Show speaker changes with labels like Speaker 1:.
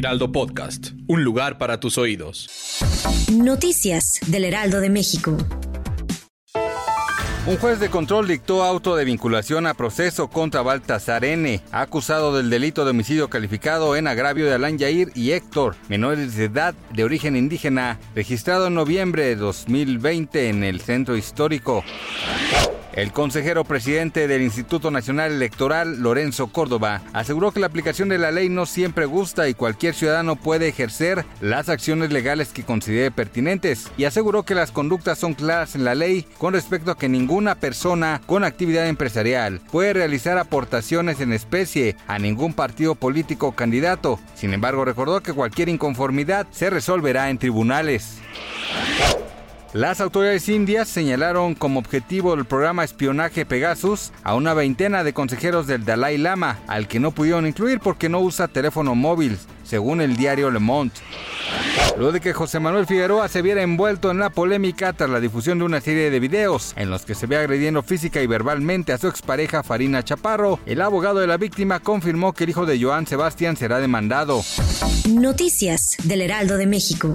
Speaker 1: Heraldo Podcast, un lugar para tus oídos.
Speaker 2: Noticias del Heraldo de México.
Speaker 3: Un juez de control dictó auto de vinculación a proceso contra Baltasar N., acusado del delito de homicidio calificado en agravio de Alan Yair y Héctor, menores de edad de origen indígena, registrado en noviembre de 2020 en el centro histórico. El consejero presidente del Instituto Nacional Electoral, Lorenzo Córdoba, aseguró que la aplicación de la ley no siempre gusta y cualquier ciudadano puede ejercer las acciones legales que considere pertinentes y aseguró que las conductas son claras en la ley con respecto a que ninguna persona con actividad empresarial puede realizar aportaciones en especie a ningún partido político o candidato. Sin embargo, recordó que cualquier inconformidad se resolverá en tribunales. Las autoridades indias señalaron como objetivo del programa espionaje Pegasus a una veintena de consejeros del Dalai Lama, al que no pudieron incluir porque no usa teléfono móvil, según el diario Le Monde. Luego de que José Manuel Figueroa se viera envuelto en la polémica tras la difusión de una serie de videos en los que se ve agrediendo física y verbalmente a su expareja Farina Chaparro, el abogado de la víctima confirmó que el hijo de Joan Sebastián será demandado.
Speaker 2: Noticias del Heraldo de México.